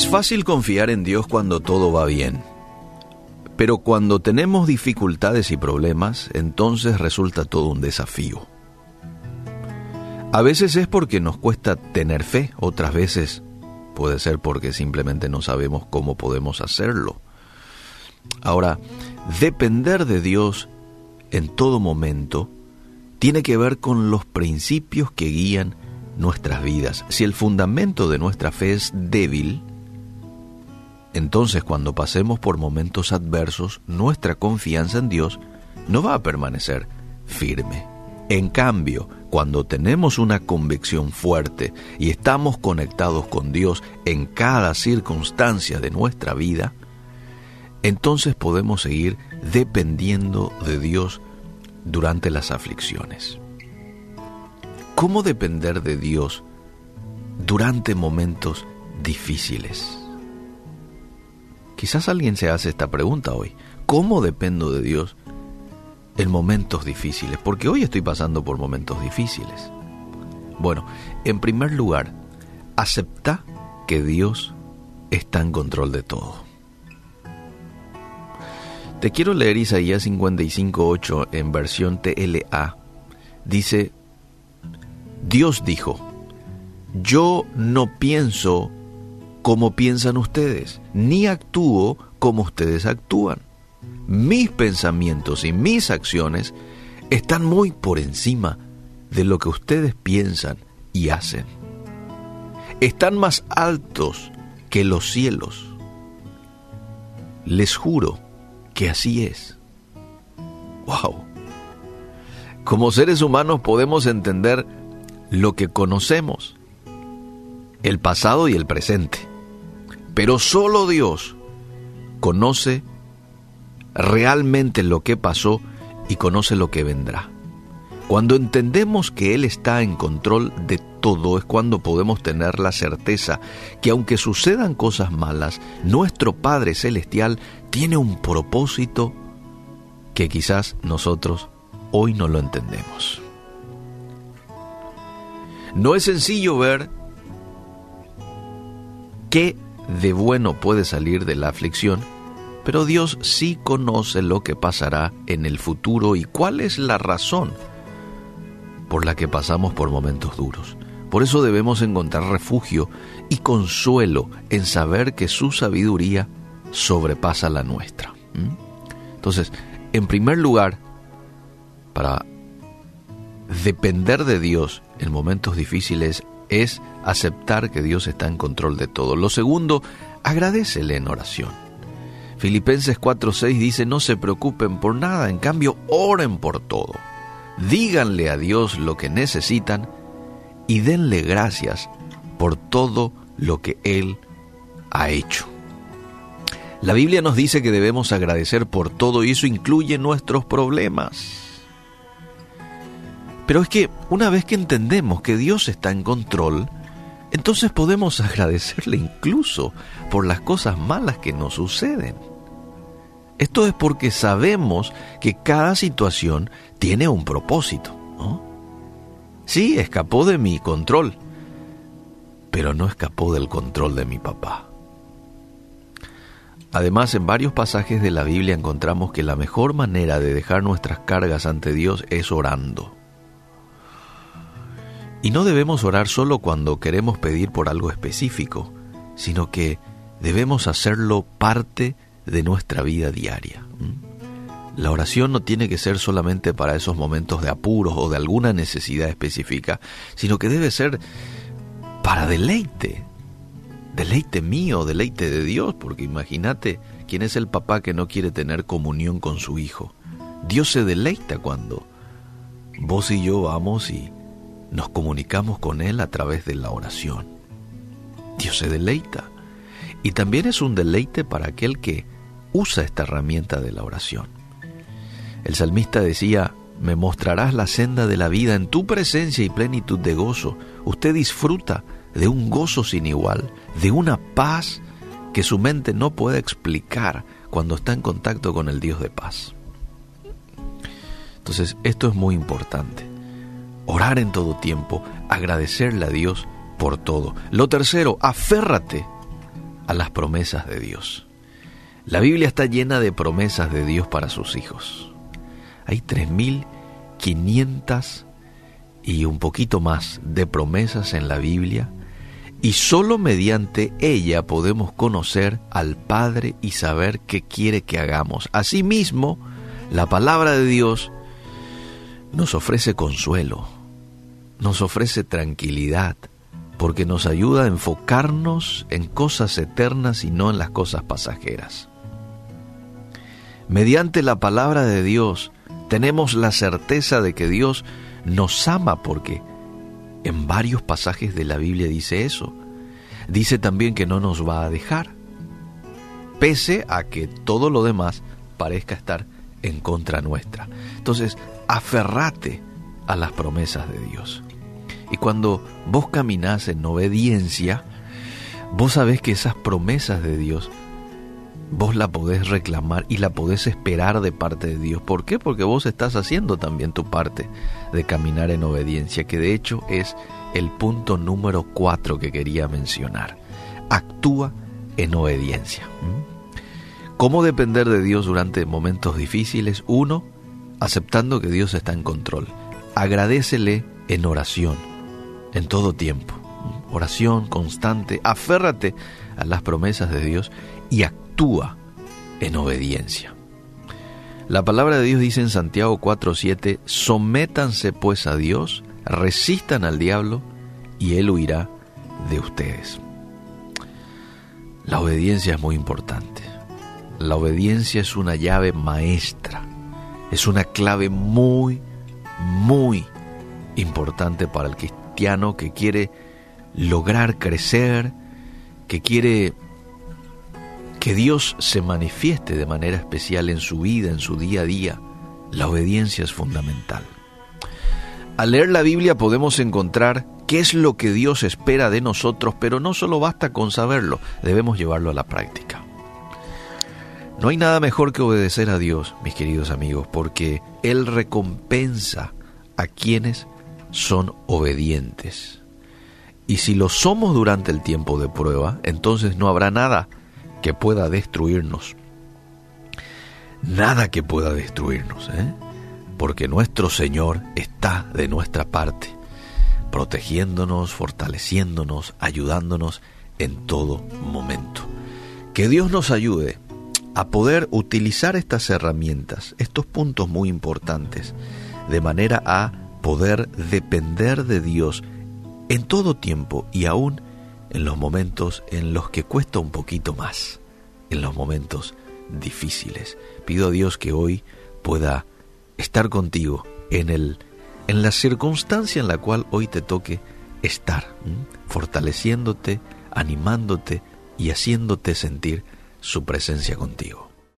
Es fácil confiar en Dios cuando todo va bien, pero cuando tenemos dificultades y problemas, entonces resulta todo un desafío. A veces es porque nos cuesta tener fe, otras veces puede ser porque simplemente no sabemos cómo podemos hacerlo. Ahora, depender de Dios en todo momento tiene que ver con los principios que guían nuestras vidas. Si el fundamento de nuestra fe es débil, entonces cuando pasemos por momentos adversos, nuestra confianza en Dios no va a permanecer firme. En cambio, cuando tenemos una convicción fuerte y estamos conectados con Dios en cada circunstancia de nuestra vida, entonces podemos seguir dependiendo de Dios durante las aflicciones. ¿Cómo depender de Dios durante momentos difíciles? Quizás alguien se hace esta pregunta hoy. ¿Cómo dependo de Dios en momentos difíciles? Porque hoy estoy pasando por momentos difíciles. Bueno, en primer lugar, acepta que Dios está en control de todo. Te quiero leer Isaías 55.8 en versión TLA. Dice, Dios dijo, yo no pienso como piensan ustedes, ni actúo como ustedes actúan. Mis pensamientos y mis acciones están muy por encima de lo que ustedes piensan y hacen. Están más altos que los cielos. Les juro que así es. ¡Wow! Como seres humanos podemos entender lo que conocemos, el pasado y el presente. Pero solo Dios conoce realmente lo que pasó y conoce lo que vendrá. Cuando entendemos que Él está en control de todo es cuando podemos tener la certeza que aunque sucedan cosas malas, nuestro Padre Celestial tiene un propósito que quizás nosotros hoy no lo entendemos. No es sencillo ver qué de bueno puede salir de la aflicción, pero Dios sí conoce lo que pasará en el futuro y cuál es la razón por la que pasamos por momentos duros. Por eso debemos encontrar refugio y consuelo en saber que su sabiduría sobrepasa la nuestra. Entonces, en primer lugar, para depender de Dios en momentos difíciles es aceptar que Dios está en control de todo. Lo segundo, agradecele en oración. Filipenses 4:6 dice, no se preocupen por nada, en cambio oren por todo. Díganle a Dios lo que necesitan y denle gracias por todo lo que Él ha hecho. La Biblia nos dice que debemos agradecer por todo y eso incluye nuestros problemas. Pero es que una vez que entendemos que Dios está en control, entonces podemos agradecerle incluso por las cosas malas que nos suceden. Esto es porque sabemos que cada situación tiene un propósito. Sí, escapó de mi control, pero no escapó del control de mi papá. Además, en varios pasajes de la Biblia encontramos que la mejor manera de dejar nuestras cargas ante Dios es orando. Y no debemos orar solo cuando queremos pedir por algo específico, sino que debemos hacerlo parte de nuestra vida diaria. La oración no tiene que ser solamente para esos momentos de apuros o de alguna necesidad específica, sino que debe ser para deleite, deleite mío, deleite de Dios, porque imagínate quién es el papá que no quiere tener comunión con su hijo. Dios se deleita cuando vos y yo vamos y nos comunicamos con Él a través de la oración. Dios se deleita. Y también es un deleite para aquel que usa esta herramienta de la oración. El salmista decía, me mostrarás la senda de la vida en tu presencia y plenitud de gozo. Usted disfruta de un gozo sin igual, de una paz que su mente no puede explicar cuando está en contacto con el Dios de paz. Entonces, esto es muy importante orar en todo tiempo, agradecerle a Dios por todo. Lo tercero, aférrate a las promesas de Dios. La Biblia está llena de promesas de Dios para sus hijos. Hay 3.500 y un poquito más de promesas en la Biblia y solo mediante ella podemos conocer al Padre y saber qué quiere que hagamos. Asimismo, la palabra de Dios nos ofrece consuelo, nos ofrece tranquilidad, porque nos ayuda a enfocarnos en cosas eternas y no en las cosas pasajeras. Mediante la palabra de Dios tenemos la certeza de que Dios nos ama porque en varios pasajes de la Biblia dice eso. Dice también que no nos va a dejar, pese a que todo lo demás parezca estar en contra nuestra. Entonces, aferrate a las promesas de Dios. Y cuando vos caminás en obediencia, vos sabés que esas promesas de Dios, vos la podés reclamar y la podés esperar de parte de Dios. ¿Por qué? Porque vos estás haciendo también tu parte de caminar en obediencia, que de hecho es el punto número cuatro que quería mencionar. Actúa en obediencia. ¿Mm? ¿Cómo depender de Dios durante momentos difíciles? Uno, aceptando que Dios está en control. Agradecele en oración, en todo tiempo. Oración constante, aférrate a las promesas de Dios y actúa en obediencia. La palabra de Dios dice en Santiago 4:7, sométanse pues a Dios, resistan al diablo y él huirá de ustedes. La obediencia es muy importante. La obediencia es una llave maestra, es una clave muy, muy importante para el cristiano que quiere lograr crecer, que quiere que Dios se manifieste de manera especial en su vida, en su día a día, la obediencia es fundamental. Al leer la Biblia podemos encontrar qué es lo que Dios espera de nosotros, pero no solo basta con saberlo, debemos llevarlo a la práctica. No hay nada mejor que obedecer a Dios, mis queridos amigos, porque Él recompensa a quienes son obedientes. Y si lo somos durante el tiempo de prueba, entonces no habrá nada que pueda destruirnos. Nada que pueda destruirnos, ¿eh? porque nuestro Señor está de nuestra parte, protegiéndonos, fortaleciéndonos, ayudándonos en todo momento. Que Dios nos ayude a poder utilizar estas herramientas, estos puntos muy importantes, de manera a poder depender de Dios en todo tiempo y aún en los momentos en los que cuesta un poquito más, en los momentos difíciles. Pido a Dios que hoy pueda estar contigo en el en la circunstancia en la cual hoy te toque estar, fortaleciéndote, animándote y haciéndote sentir su presencia contigo.